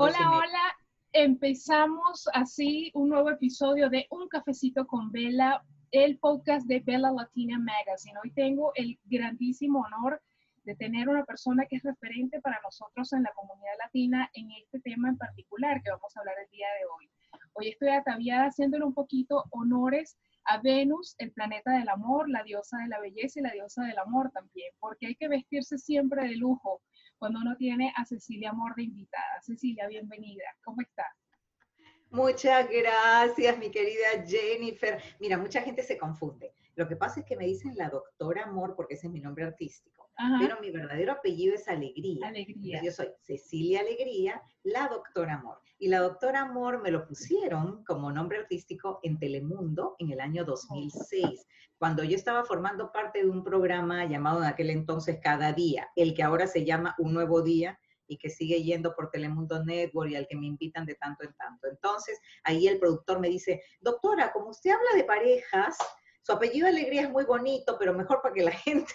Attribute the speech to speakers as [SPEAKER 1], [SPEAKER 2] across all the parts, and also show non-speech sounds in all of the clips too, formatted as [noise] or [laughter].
[SPEAKER 1] Hola, hola. Empezamos así un nuevo episodio de Un Cafecito con Vela, el podcast de Bella Latina Magazine. Hoy tengo el grandísimo honor de tener una persona que es referente para nosotros en la comunidad latina en este tema en particular que vamos a hablar el día de hoy. Hoy estoy ataviada haciéndole un poquito honores a Venus, el planeta del amor, la diosa de la belleza y la diosa del amor también, porque hay que vestirse siempre de lujo cuando uno tiene a Cecilia Amor invitada. Cecilia, bienvenida. ¿Cómo estás?
[SPEAKER 2] Muchas gracias, mi querida Jennifer. Mira, mucha gente se confunde. Lo que pasa es que me dicen la doctora Amor porque ese es mi nombre artístico. Pero mi verdadero apellido es Alegría.
[SPEAKER 1] Alegría.
[SPEAKER 2] Yo soy Cecilia Alegría, la doctora Amor. Y la doctora Amor me lo pusieron como nombre artístico en Telemundo en el año 2006, cuando yo estaba formando parte de un programa llamado en aquel entonces Cada Día, el que ahora se llama Un Nuevo Día, y que sigue yendo por Telemundo Network y al que me invitan de tanto en tanto. Entonces, ahí el productor me dice, doctora, como usted habla de parejas, su apellido Alegría es muy bonito, pero mejor para que la [laughs] gente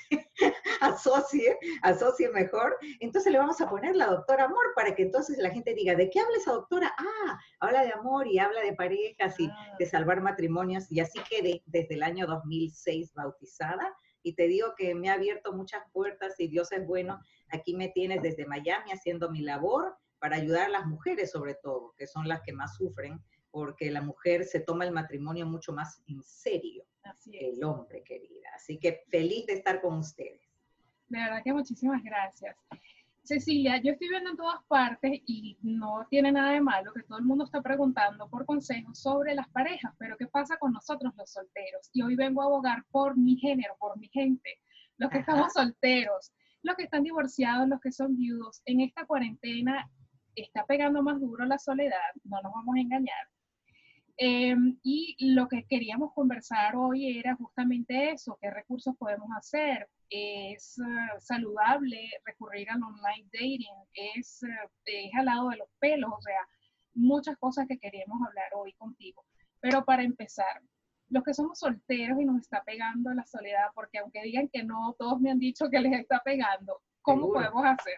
[SPEAKER 2] asocie, asocie mejor. Entonces le vamos a poner la doctora Amor para que entonces la gente diga, ¿de qué habla esa doctora? Ah, habla de amor y habla de parejas y ah. de salvar matrimonios. Y así quedé desde el año 2006 bautizada. Y te digo que me ha abierto muchas puertas y Dios es bueno. Aquí me tienes desde Miami haciendo mi labor para ayudar a las mujeres sobre todo, que son las que más sufren, porque la mujer se toma el matrimonio mucho más en serio que el hombre, querida. Así que feliz de estar con ustedes.
[SPEAKER 1] De verdad que muchísimas gracias. Cecilia, yo estoy viendo en todas partes y no tiene nada de malo que todo el mundo está preguntando por consejos sobre las parejas, pero ¿qué pasa con nosotros los solteros? Y hoy vengo a abogar por mi género, por mi gente, los que estamos solteros, los que están divorciados, los que son viudos. En esta cuarentena está pegando más duro la soledad, no nos vamos a engañar. Em, y lo que queríamos conversar hoy era justamente eso, qué recursos podemos hacer. Es eh, saludable recurrir al online dating, es, uh, es al lado de los pelos, o sea, muchas cosas que queríamos hablar hoy contigo. Pero para empezar, los que somos solteros y nos está pegando la soledad, porque aunque digan que no, todos me han dicho que les está pegando, ¿cómo podemos hacer?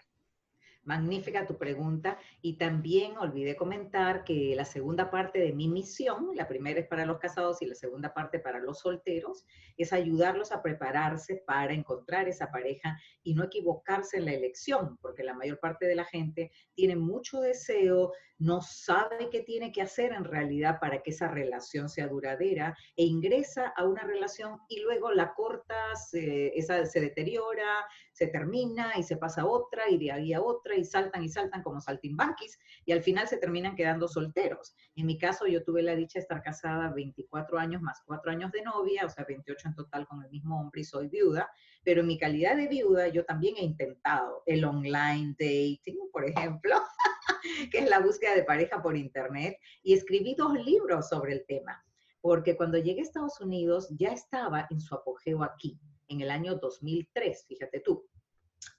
[SPEAKER 2] Magnífica tu pregunta. Y también olvidé comentar que la segunda parte de mi misión, la primera es para los casados y la segunda parte para los solteros, es ayudarlos a prepararse para encontrar esa pareja y no equivocarse en la elección, porque la mayor parte de la gente tiene mucho deseo, no sabe qué tiene que hacer en realidad para que esa relación sea duradera e ingresa a una relación y luego la corta, esa se deteriora, se termina y se pasa a otra y de ahí a otra y saltan y saltan como saltimbanquis y al final se terminan quedando solteros. En mi caso yo tuve la dicha de estar casada 24 años más 4 años de novia, o sea, 28 en total con el mismo hombre y soy viuda, pero en mi calidad de viuda yo también he intentado el online dating, por ejemplo. [laughs] que es la búsqueda de pareja por Internet, y escribí dos libros sobre el tema, porque cuando llegué a Estados Unidos ya estaba en su apogeo aquí, en el año 2003, fíjate tú.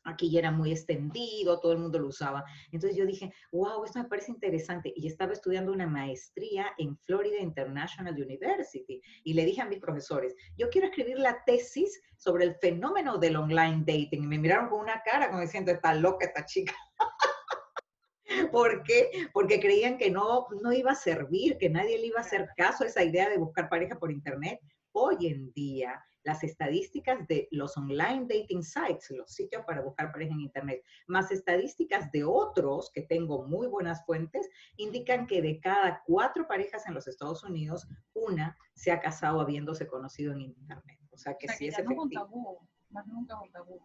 [SPEAKER 2] Aquí ya era muy extendido, todo el mundo lo usaba. Entonces yo dije, wow, esto me parece interesante. Y estaba estudiando una maestría en Florida International University. Y le dije a mis profesores, yo quiero escribir la tesis sobre el fenómeno del online dating. Y me miraron con una cara como diciendo, está loca esta chica. [laughs] ¿Por qué? Porque creían que no, no iba a servir, que nadie le iba a hacer caso a esa idea de buscar pareja por internet. Hoy en día, las estadísticas de los online dating sites, los sitios para buscar pareja en internet, más estadísticas de otros, que tengo muy buenas fuentes, indican que de cada cuatro parejas en los Estados Unidos, una se ha casado habiéndose conocido en internet. O sea que, sí es efectivo.
[SPEAKER 1] más nunca un tabú.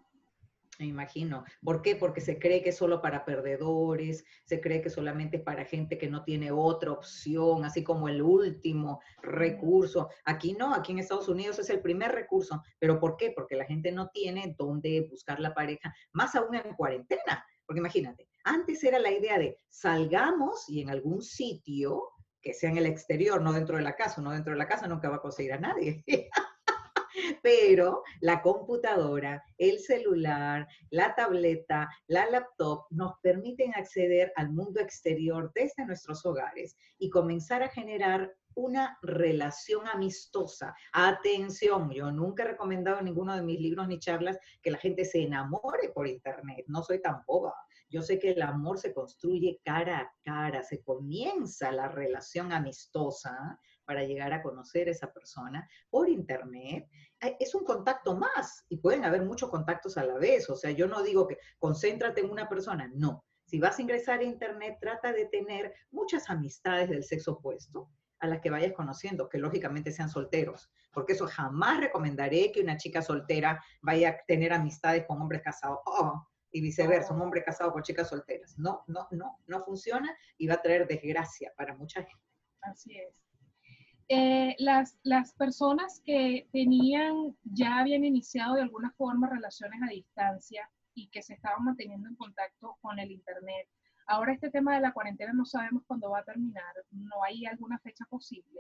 [SPEAKER 2] Me imagino. ¿Por qué? Porque se cree que es solo para perdedores, se cree que solamente es para gente que no tiene otra opción, así como el último recurso. Aquí no, aquí en Estados Unidos es el primer recurso. ¿Pero por qué? Porque la gente no tiene dónde buscar la pareja, más aún en cuarentena. Porque imagínate, antes era la idea de salgamos y en algún sitio que sea en el exterior, no dentro de la casa, no dentro de la casa nunca va a conseguir a nadie. [laughs] pero la computadora, el celular, la tableta, la laptop nos permiten acceder al mundo exterior desde nuestros hogares y comenzar a generar una relación amistosa. Atención, yo nunca he recomendado en ninguno de mis libros ni charlas que la gente se enamore por internet, no soy tan boba. Yo sé que el amor se construye cara a cara, se comienza la relación amistosa para llegar a conocer a esa persona por internet. Es un contacto más y pueden haber muchos contactos a la vez. O sea, yo no digo que concéntrate en una persona, no. Si vas a ingresar a internet, trata de tener muchas amistades del sexo opuesto a las que vayas conociendo, que lógicamente sean solteros, porque eso jamás recomendaré que una chica soltera vaya a tener amistades con hombres casados. Oh, y viceversa, un hombre casado con chicas solteras. No, no, no, no funciona y va a traer desgracia para mucha gente.
[SPEAKER 1] Así es. Eh, las, las personas que tenían, ya habían iniciado de alguna forma relaciones a distancia y que se estaban manteniendo en contacto con el Internet. Ahora este tema de la cuarentena no sabemos cuándo va a terminar, no hay alguna fecha posible.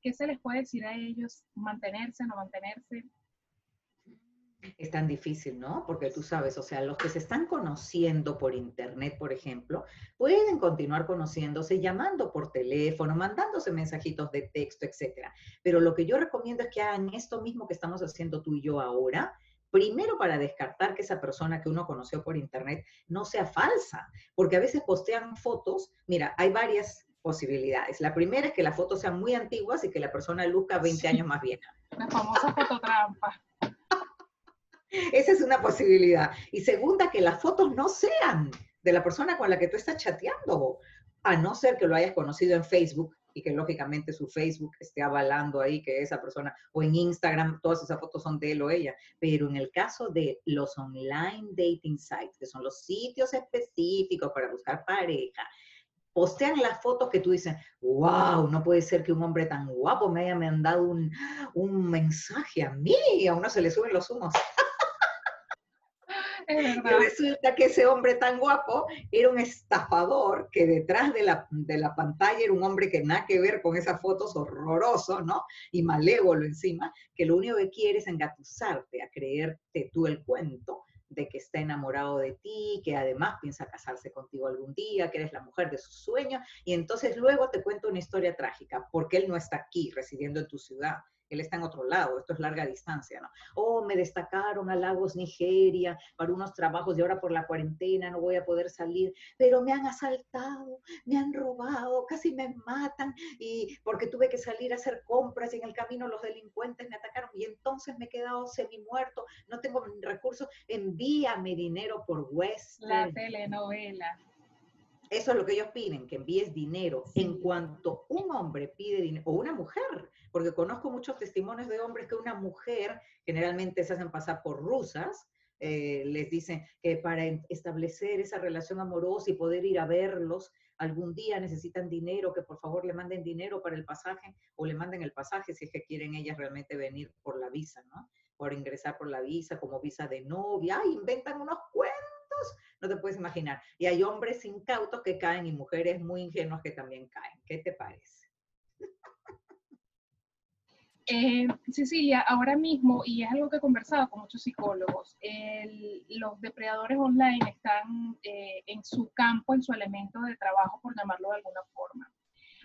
[SPEAKER 1] ¿Qué se les puede decir a ellos? ¿Mantenerse, no mantenerse?
[SPEAKER 2] Es tan difícil, ¿no? Porque tú sabes, o sea, los que se están conociendo por internet, por ejemplo, pueden continuar conociéndose llamando por teléfono, mandándose mensajitos de texto, etcétera. Pero lo que yo recomiendo es que hagan esto mismo que estamos haciendo tú y yo ahora, Primero para descartar que esa persona que uno conoció por internet no sea falsa, porque a veces postean fotos, mira, hay varias posibilidades. La primera es que las fotos sean muy antiguas y que la persona luzca 20 años más vieja.
[SPEAKER 1] La famosa fototrampa.
[SPEAKER 2] Esa es una posibilidad. Y segunda, que las fotos no sean de la persona con la que tú estás chateando, a no ser que lo hayas conocido en Facebook y que lógicamente su Facebook esté avalando ahí que esa persona, o en Instagram, todas esas fotos son de él o ella. Pero en el caso de los online dating sites, que son los sitios específicos para buscar pareja, postean las fotos que tú dices, wow, no puede ser que un hombre tan guapo me haya mandado un, un mensaje a mí, a uno se le suben los humos. [laughs] Y resulta que ese hombre tan guapo era un estafador que detrás de la, de la pantalla era un hombre que nada que ver con esas fotos horroroso, ¿no? Y malévolo encima, que lo único que quiere es engatusarte a creerte tú el cuento de que está enamorado de ti, que además piensa casarse contigo algún día, que eres la mujer de sus sueños, y entonces luego te cuento una historia trágica, porque él no está aquí residiendo en tu ciudad, él está en otro lado, esto es larga distancia, ¿no? Oh, me destacaron a Lagos, Nigeria, para unos trabajos y ahora por la cuarentena no voy a poder salir, pero me han asaltado, me han robado, casi me matan, y porque tuve que salir a hacer compras y en el camino los delincuentes me atacaron y entonces me he quedado semi muerto, no tengo recursos, envíame dinero por West.
[SPEAKER 1] La telenovela.
[SPEAKER 2] Eso es lo que ellos piden, que envíes dinero. En cuanto un hombre pide dinero, o una mujer, porque conozco muchos testimonios de hombres que una mujer, generalmente se hacen pasar por rusas, eh, les dicen que para establecer esa relación amorosa y poder ir a verlos algún día necesitan dinero, que por favor le manden dinero para el pasaje o le manden el pasaje si es que quieren ellas realmente venir por la visa, ¿no? Por ingresar por la visa como visa de novia, inventan unos cuentos no te puedes imaginar. Y hay hombres incautos que caen y mujeres muy ingenuas que también caen. ¿Qué te parece?
[SPEAKER 1] Eh, Cecilia, ahora mismo, y es algo que he conversado con muchos psicólogos, los depredadores online están eh, en su campo, en su elemento de trabajo, por llamarlo de alguna forma.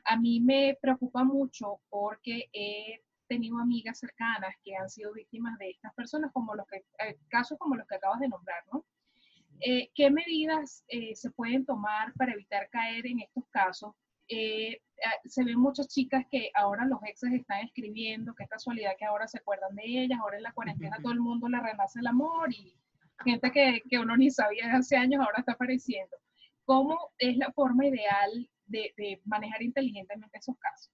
[SPEAKER 1] A mí me preocupa mucho porque he tenido amigas cercanas que han sido víctimas de estas personas, como los que, eh, casos como los que acabas de nombrar, ¿no? Eh, ¿Qué medidas eh, se pueden tomar para evitar caer en estos casos? Eh, se ven muchas chicas que ahora los exes están escribiendo, qué casualidad que ahora se acuerdan de ellas, ahora en la cuarentena todo el mundo le renace el amor y gente que, que uno ni sabía hace años ahora está apareciendo. ¿Cómo es la forma ideal de, de manejar inteligentemente esos casos?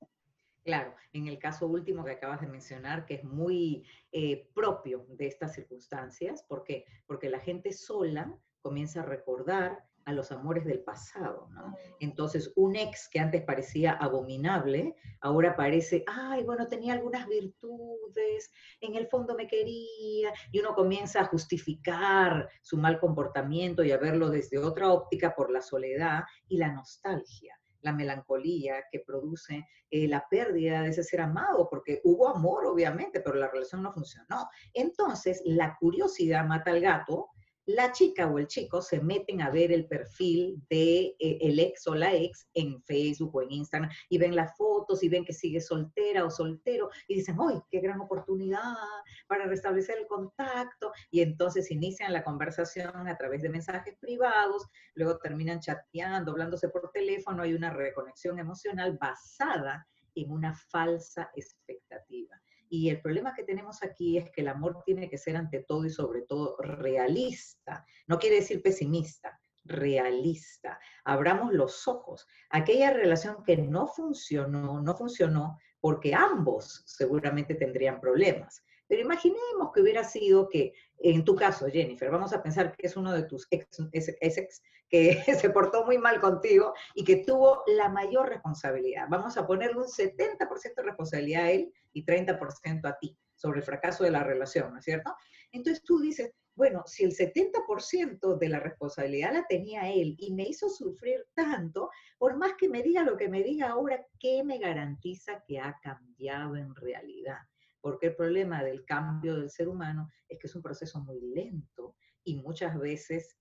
[SPEAKER 2] Claro, en el caso último que acabas de mencionar, que es muy propio de estas circunstancias, ¿por qué? Porque la gente sola comienza a recordar a los amores del pasado, ¿no? Entonces, un ex que antes parecía abominable, ahora parece, ay, bueno, tenía algunas virtudes, en el fondo me quería, y uno comienza a justificar su mal comportamiento y a verlo desde otra óptica por la soledad y la nostalgia la melancolía que produce eh, la pérdida de ese ser amado, porque hubo amor, obviamente, pero la relación no funcionó. Entonces, la curiosidad mata al gato, la chica o el chico se meten a ver el perfil de eh, el ex o la ex en Facebook o en Instagram y ven las fotos y ven que sigue soltera o soltero y dicen, ¡ay, qué gran oportunidad para restablecer el contacto! Y entonces inician la conversación a través de mensajes privados, luego terminan chateando, hablándose por teléfono, hay una reconexión emocional basada en una falsa expectativa. Y el problema que tenemos aquí es que el amor tiene que ser ante todo y sobre todo realista. No quiere decir pesimista, realista. Abramos los ojos. Aquella relación que no funcionó, no funcionó porque ambos seguramente tendrían problemas. Pero imaginemos que hubiera sido que, en tu caso, Jennifer, vamos a pensar que es uno de tus ex, ex que [laughs] se portó muy mal contigo y que tuvo la mayor responsabilidad. Vamos a ponerle un 70% de responsabilidad a él y 30% a ti sobre el fracaso de la relación, ¿no es cierto? Entonces tú dices, bueno, si el 70% de la responsabilidad la tenía él y me hizo sufrir tanto, por más que me diga lo que me diga ahora, ¿qué me garantiza que ha cambiado en realidad? Porque el problema del cambio del ser humano es que es un proceso muy lento y muchas veces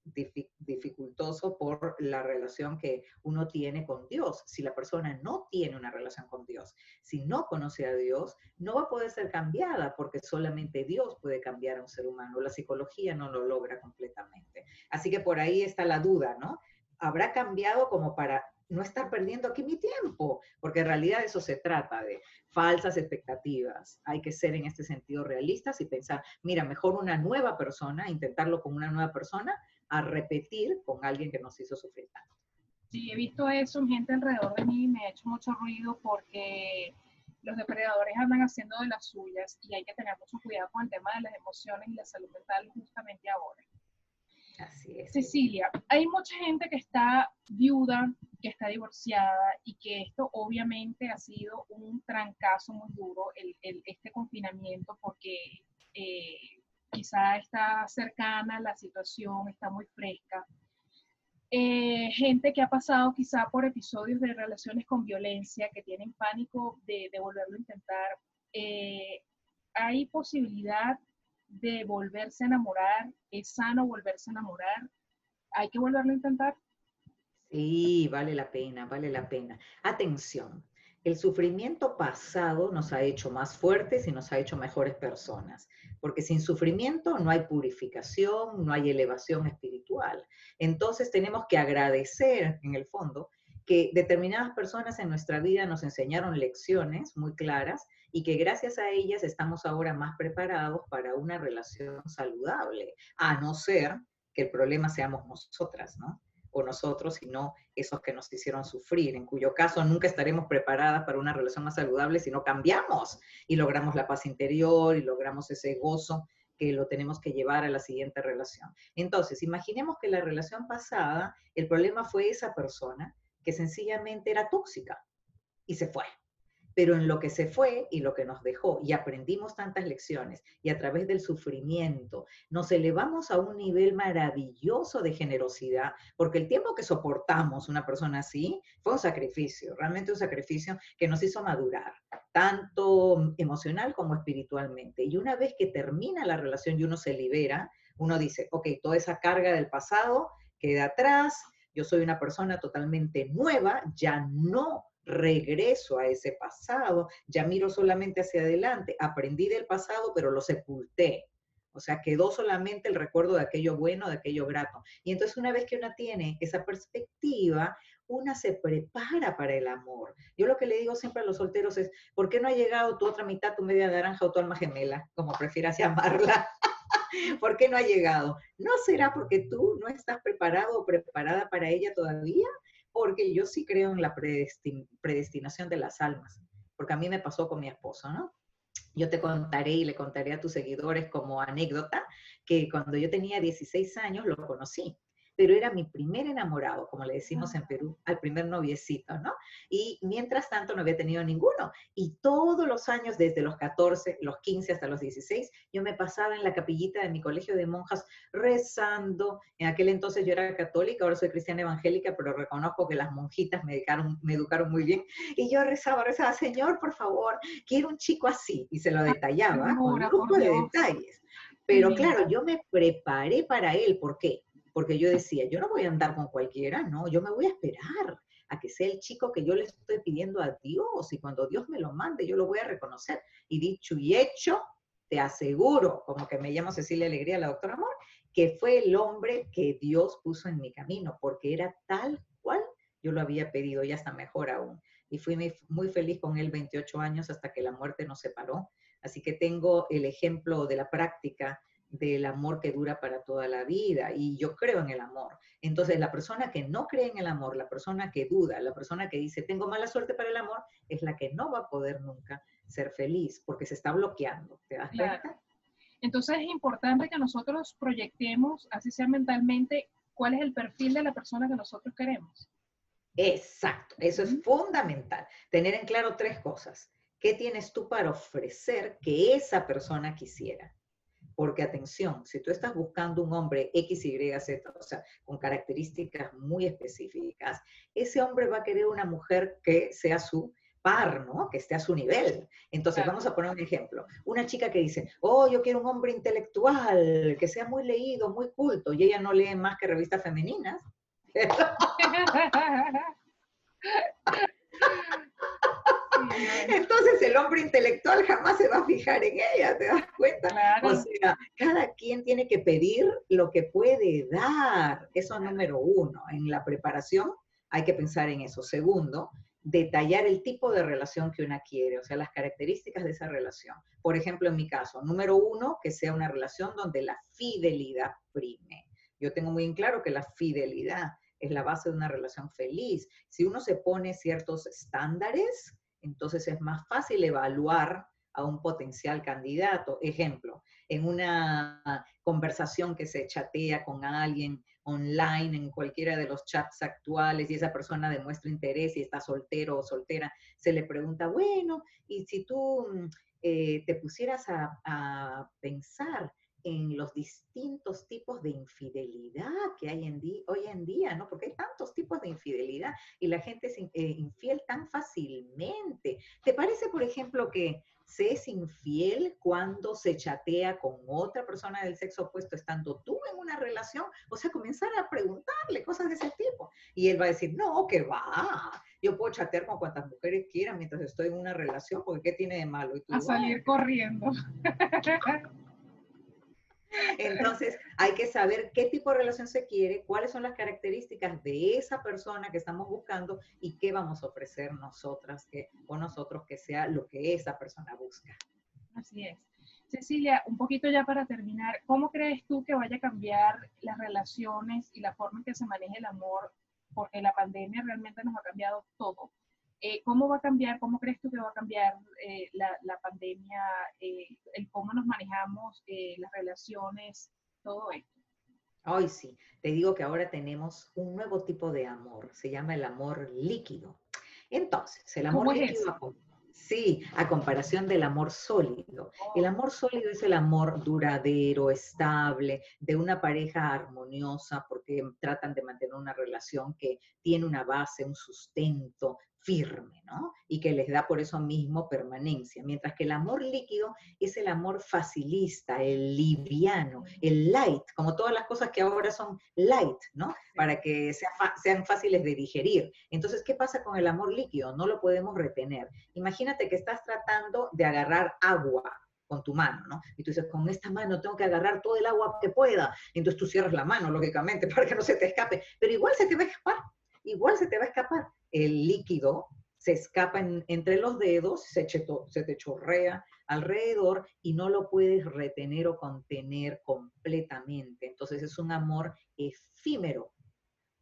[SPEAKER 2] dificultoso por la relación que uno tiene con Dios. Si la persona no tiene una relación con Dios, si no conoce a Dios, no va a poder ser cambiada porque solamente Dios puede cambiar a un ser humano. La psicología no lo logra completamente. Así que por ahí está la duda, ¿no? ¿Habrá cambiado como para no estar perdiendo aquí mi tiempo, porque en realidad eso se trata de falsas expectativas. Hay que ser en este sentido realistas y pensar, mira, mejor una nueva persona, intentarlo con una nueva persona, a repetir con alguien que nos hizo sufrir tanto.
[SPEAKER 1] Sí, he visto eso en gente alrededor de mí me ha hecho mucho ruido porque los depredadores andan haciendo de las suyas y hay que tener mucho cuidado con el tema de las emociones y la salud mental justamente ahora. Cecilia, hay mucha gente que está viuda, que está divorciada y que esto obviamente ha sido un trancazo muy duro, el, este confinamiento, porque eh, quizá está cercana la situación, está muy fresca. Eh, gente que ha pasado quizá por episodios de relaciones con violencia, que tienen pánico de, de volverlo a intentar. Eh, ¿Hay posibilidad de volverse a enamorar? ¿Es sano volverse a enamorar? ¿Hay que volverlo a intentar?
[SPEAKER 2] Sí, vale la pena, vale la pena. Atención, el sufrimiento pasado nos ha hecho más fuertes y nos ha hecho mejores personas, porque sin sufrimiento no hay purificación, no hay elevación espiritual. Entonces tenemos que agradecer, en el fondo, que determinadas personas en nuestra vida nos enseñaron lecciones muy claras y que gracias a ellas estamos ahora más preparados para una relación saludable, a no ser que el problema seamos nosotras, ¿no? O nosotros, sino esos que nos hicieron sufrir, en cuyo caso nunca estaremos preparadas para una relación más saludable si no cambiamos y logramos la paz interior y logramos ese gozo que lo tenemos que llevar a la siguiente relación. Entonces, imaginemos que la relación pasada, el problema fue esa persona que sencillamente era tóxica y se fue pero en lo que se fue y lo que nos dejó y aprendimos tantas lecciones y a través del sufrimiento nos elevamos a un nivel maravilloso de generosidad, porque el tiempo que soportamos una persona así fue un sacrificio, realmente un sacrificio que nos hizo madurar, tanto emocional como espiritualmente. Y una vez que termina la relación y uno se libera, uno dice, ok, toda esa carga del pasado queda atrás, yo soy una persona totalmente nueva, ya no regreso a ese pasado, ya miro solamente hacia adelante, aprendí del pasado, pero lo sepulté. O sea, quedó solamente el recuerdo de aquello bueno, de aquello grato. Y entonces una vez que una tiene esa perspectiva, una se prepara para el amor. Yo lo que le digo siempre a los solteros es, ¿por qué no ha llegado tu otra mitad, tu media naranja o tu alma gemela, como prefieras [laughs] llamarla? [laughs] ¿Por qué no ha llegado? ¿No será porque tú no estás preparado o preparada para ella todavía? porque yo sí creo en la predestinación de las almas, porque a mí me pasó con mi esposo, ¿no? Yo te contaré y le contaré a tus seguidores como anécdota que cuando yo tenía 16 años lo conocí pero era mi primer enamorado, como le decimos en Perú, al primer noviecito, ¿no? Y mientras tanto no había tenido ninguno. Y todos los años, desde los 14, los 15 hasta los 16, yo me pasaba en la capillita de mi colegio de monjas rezando. En aquel entonces yo era católica, ahora soy cristiana evangélica, pero reconozco que las monjitas me educaron, me educaron muy bien. Y yo rezaba, rezaba, Señor, por favor, quiero un chico así. Y se lo detallaba con un grupo de detalles. Pero claro, yo me preparé para él. ¿Por qué? Porque yo decía, yo no voy a andar con cualquiera, no, yo me voy a esperar a que sea el chico que yo le estoy pidiendo a Dios y cuando Dios me lo mande yo lo voy a reconocer. Y dicho y hecho, te aseguro, como que me llamo Cecilia Alegría, la doctora Amor, que fue el hombre que Dios puso en mi camino, porque era tal cual yo lo había pedido y hasta mejor aún. Y fui muy feliz con él 28 años hasta que la muerte nos separó. Así que tengo el ejemplo de la práctica del amor que dura para toda la vida y yo creo en el amor. Entonces, la persona que no cree en el amor, la persona que duda, la persona que dice, tengo mala suerte para el amor, es la que no va a poder nunca ser feliz porque se está bloqueando. ¿Te das cuenta?
[SPEAKER 1] Entonces, es importante que nosotros proyectemos, así sea mentalmente, cuál es el perfil de la persona que nosotros queremos.
[SPEAKER 2] Exacto, eso es fundamental. Tener en claro tres cosas. ¿Qué tienes tú para ofrecer que esa persona quisiera? Porque atención, si tú estás buscando un hombre X, Y, Z, o sea, con características muy específicas, ese hombre va a querer una mujer que sea su par, ¿no? Que esté a su nivel. Entonces, vamos a poner un ejemplo. Una chica que dice, oh, yo quiero un hombre intelectual, que sea muy leído, muy culto, y ella no lee más que revistas femeninas. [laughs] Entonces el hombre intelectual jamás se va a fijar en ella, ¿te das cuenta? O sea, cada quien tiene que pedir lo que puede dar. Eso es número uno. En la preparación hay que pensar en eso. Segundo, detallar el tipo de relación que una quiere, o sea, las características de esa relación. Por ejemplo, en mi caso, número uno, que sea una relación donde la fidelidad prime. Yo tengo muy en claro que la fidelidad es la base de una relación feliz. Si uno se pone ciertos estándares, entonces es más fácil evaluar a un potencial candidato. Ejemplo, en una conversación que se chatea con alguien online, en cualquiera de los chats actuales, y esa persona demuestra interés y está soltero o soltera, se le pregunta, bueno, y si tú mm, eh, te pusieras a, a pensar en los distintos tipos de infidelidad que hay en hoy en día, ¿no? Porque hay tantos tipos de infidelidad y la gente es eh, infiel tan fácilmente. ¿Te parece, por ejemplo, que se es infiel cuando se chatea con otra persona del sexo opuesto estando tú en una relación? O sea, comenzar a preguntarle cosas de ese tipo. Y él va a decir, no, que va. Yo puedo chatear con cuantas mujeres quiera mientras estoy en una relación, porque ¿qué tiene de malo? Y
[SPEAKER 1] a salir corriendo. [laughs] [laughs]
[SPEAKER 2] Entonces, hay que saber qué tipo de relación se quiere, cuáles son las características de esa persona que estamos buscando y qué vamos a ofrecer nosotras que, o nosotros que sea lo que esa persona busca.
[SPEAKER 1] Así es. Cecilia, un poquito ya para terminar, ¿cómo crees tú que vaya a cambiar las relaciones y la forma en que se maneja el amor? Porque la pandemia realmente nos ha cambiado todo. Eh, ¿Cómo va a cambiar, cómo crees tú que va a cambiar eh, la, la, pandemia, eh, el cómo nos manejamos, las relaciones, todo esto?
[SPEAKER 2] Hoy sí, te digo que ahora tenemos un nuevo tipo de amor, se llama el amor líquido. Entonces, el amor líquido, sí, a comparación del amor sólido. El oh. amor sólido es el amor duradero, estable, de una pareja armoniosa, porque tratan de mantener una relación que tiene una base, un sustento, firme, ¿no? Y que les da por eso mismo permanencia. Mientras que el amor líquido es el amor facilista, el liviano, el light, como todas las cosas que ahora son light, ¿no? Para que sean fáciles de digerir. Entonces, ¿qué pasa con el amor líquido? No lo podemos retener. Imagínate que estás tratando de agarrar agua con tu mano, ¿no? Y tú dices, con esta mano tengo que agarrar todo el agua que pueda. Entonces tú cierras la mano, lógicamente, [laughs] para que no se te escape. Pero igual se te va a escapar igual se te va a escapar. El líquido se escapa entre los dedos, se, se te chorrea alrededor y no lo puedes retener o contener completamente. Entonces es un amor efímero,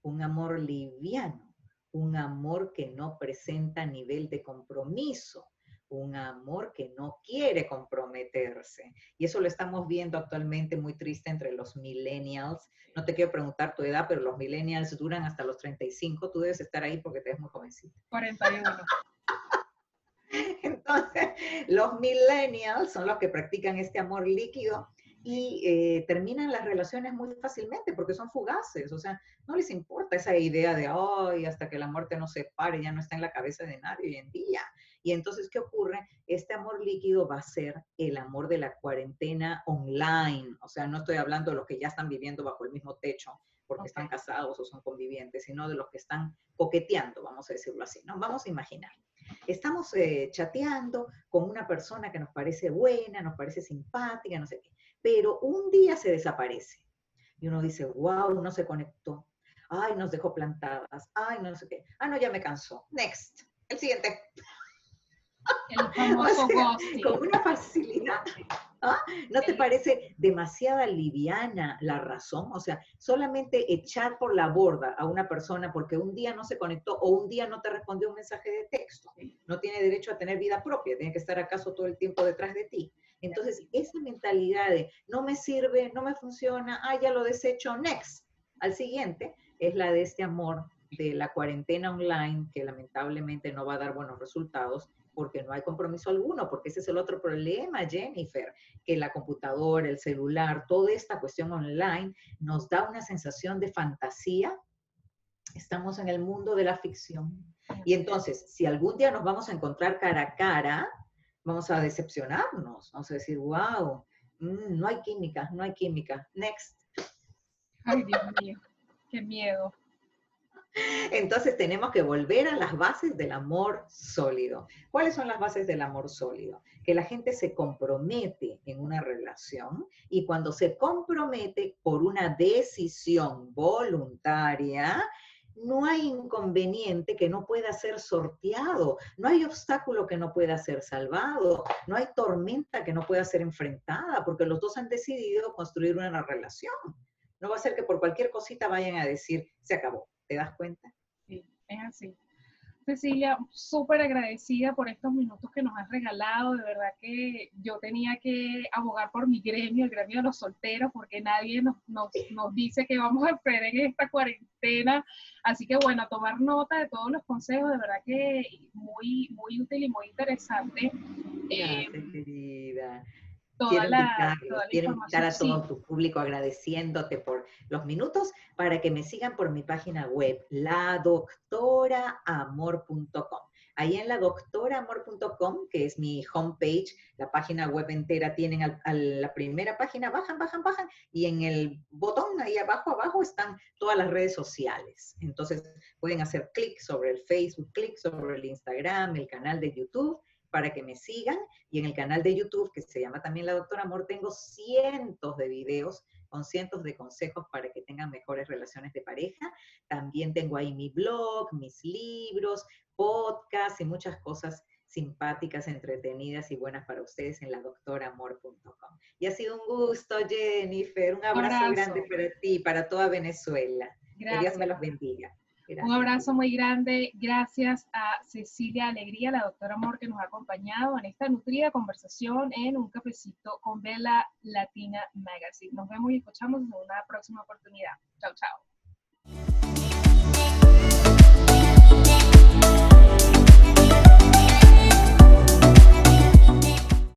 [SPEAKER 2] un amor liviano, un amor que no presenta nivel de compromiso, un amor que no quiere comprometerse. Y eso lo estamos viendo actualmente muy triste entre los millennials. No te quiero preguntar tu edad, pero los millennials duran hasta los 35. Tú debes estar ahí porque te ves muy jovencita.
[SPEAKER 1] 41. [laughs]
[SPEAKER 2] Entonces, los millennials son los que practican este amor líquido y eh, terminan las relaciones muy fácilmente porque son fugaces, o sea, no les importa esa idea de, ay, hasta que la muerte nos separe, ya no está en la cabeza de nadie hoy en día. Y entonces, ¿qué ocurre? Este amor líquido va a ser el amor de la cuarentena online. O sea, no estoy hablando de los que ya están viviendo bajo el mismo techo porque están casados o son convivientes, sino de los que están coqueteando, vamos a decirlo así. ¿no? Vamos a imaginar. Estamos eh, chateando con una persona que nos parece buena, nos parece simpática, no sé qué, pero un día se desaparece. Y uno dice, wow, no se conectó. Ay, nos dejó plantadas. Ay, no sé qué. Ah, no, ya me cansó. Next. El siguiente.
[SPEAKER 1] El [laughs]
[SPEAKER 2] Con una facilidad. ¿Ah? ¿No te parece demasiada liviana la razón? O sea, solamente echar por la borda a una persona porque un día no se conectó o un día no te respondió un mensaje de texto. No tiene derecho a tener vida propia, tiene que estar acaso todo el tiempo detrás de ti. Entonces, esa mentalidad de no me sirve, no me funciona, ah, ya lo desecho, next, al siguiente, es la de este amor de la cuarentena online que lamentablemente no va a dar buenos resultados porque no hay compromiso alguno, porque ese es el otro problema, Jennifer, que la computadora, el celular, toda esta cuestión online nos da una sensación de fantasía. Estamos en el mundo de la ficción. Y entonces, si algún día nos vamos a encontrar cara a cara, vamos a decepcionarnos, vamos a decir, wow, mm, no hay química, no hay química. Next.
[SPEAKER 1] Ay, Dios mío, qué miedo.
[SPEAKER 2] Entonces tenemos que volver a las bases del amor sólido. ¿Cuáles son las bases del amor sólido? Que la gente se compromete en una relación y cuando se compromete por una decisión voluntaria, no hay inconveniente que no pueda ser sorteado, no hay obstáculo que no pueda ser salvado, no hay tormenta que no pueda ser enfrentada, porque los dos han decidido construir una relación. No va a ser que por cualquier cosita vayan a decir, se acabó. ¿Te das cuenta?
[SPEAKER 1] Sí, es así. Cecilia, súper agradecida por estos minutos que nos has regalado. De verdad que yo tenía que abogar por mi gremio, el gremio de los solteros, porque nadie nos, nos, nos dice que vamos a esperar en esta cuarentena. Así que bueno, a tomar nota de todos los consejos, de verdad que muy, muy útil y muy interesante.
[SPEAKER 2] Gracias, eh, querida quiero, la, quiero invitar a todo tu público agradeciéndote por los minutos para que me sigan por mi página web, ladoctoraamor.com. Ahí en la doctoraamor.com, que es mi homepage, la página web entera, tienen a, la primera página, bajan, bajan, bajan, y en el botón ahí abajo, abajo están todas las redes sociales. Entonces pueden hacer clic sobre el Facebook, clic sobre el Instagram, el canal de YouTube, para que me sigan. Y en el canal de YouTube, que se llama también La Doctora Amor, tengo cientos de videos con cientos de consejos para que tengan mejores relaciones de pareja. También tengo ahí mi blog, mis libros, podcast y muchas cosas simpáticas, entretenidas y buenas para ustedes en la doctoramor.com. Y ha sido un gusto, Jennifer. Un abrazo, grande para ti, para toda Venezuela. Que Dios me los bendiga.
[SPEAKER 1] Un abrazo muy grande. Gracias a Cecilia Alegría, la doctora Amor, que nos ha acompañado en esta nutrida conversación en Un Cafecito con Vela Latina Magazine. Nos vemos y escuchamos en una próxima oportunidad. Chao, chao.